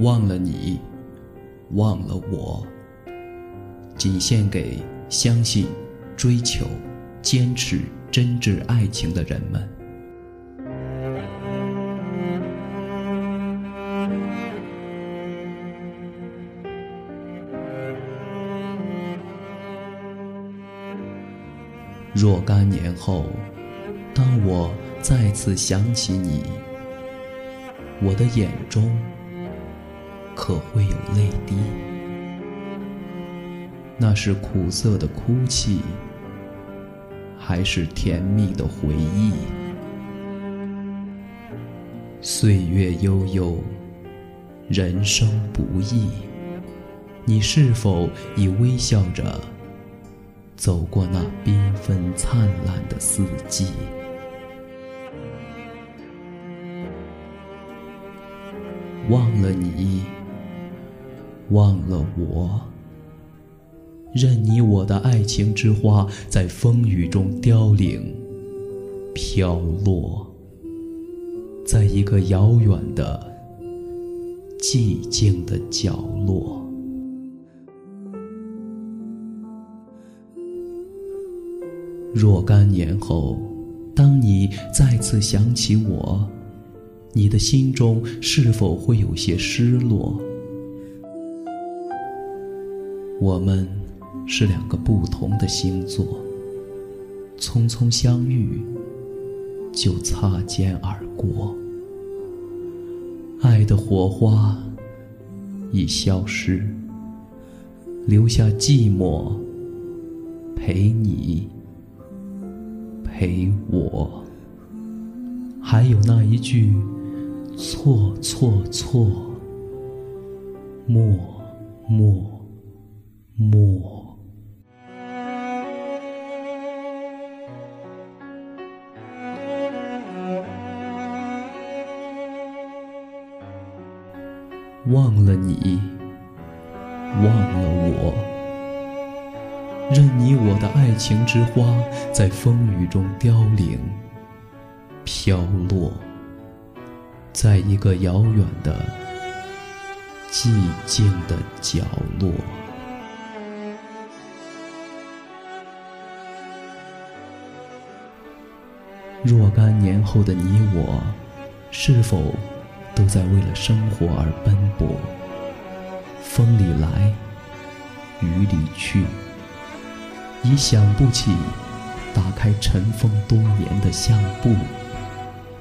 忘了你忘了我仅献给相信追求。坚持真挚爱情的人们。若干年后，当我再次想起你，我的眼中可会有泪滴？那是苦涩的哭泣，还是甜蜜的回忆？岁月悠悠，人生不易，你是否已微笑着？走过那缤纷灿烂的四季，忘了你，忘了我，任你我的爱情之花在风雨中凋零、飘落，在一个遥远的、寂静的角落。若干年后，当你再次想起我，你的心中是否会有些失落？我们是两个不同的星座，匆匆相遇，就擦肩而过，爱的火花已消失，留下寂寞陪你。陪我，还有那一句错错错，默默默，忘了你，忘了我。任你我的爱情之花在风雨中凋零、飘落，在一个遥远的、寂静的角落。若干年后的你我，是否都在为了生活而奔波？风里来，雨里去。已想不起打开尘封多年的相簿，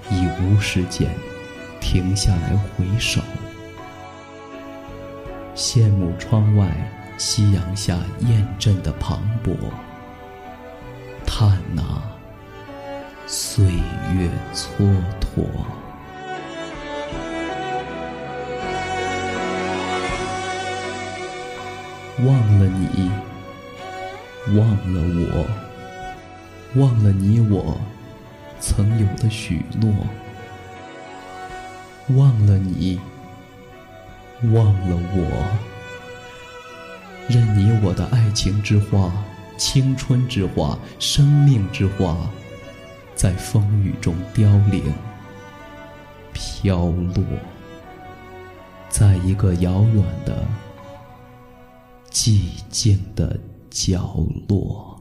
已无时间停下来回首，羡慕窗外夕阳下雁阵的磅礴，叹那岁月蹉跎，忘了你。忘了我，忘了你我曾有的许诺，忘了你，忘了我，任你我的爱情之花、青春之花、生命之花，在风雨中凋零、飘落，在一个遥远的、寂静的。角落。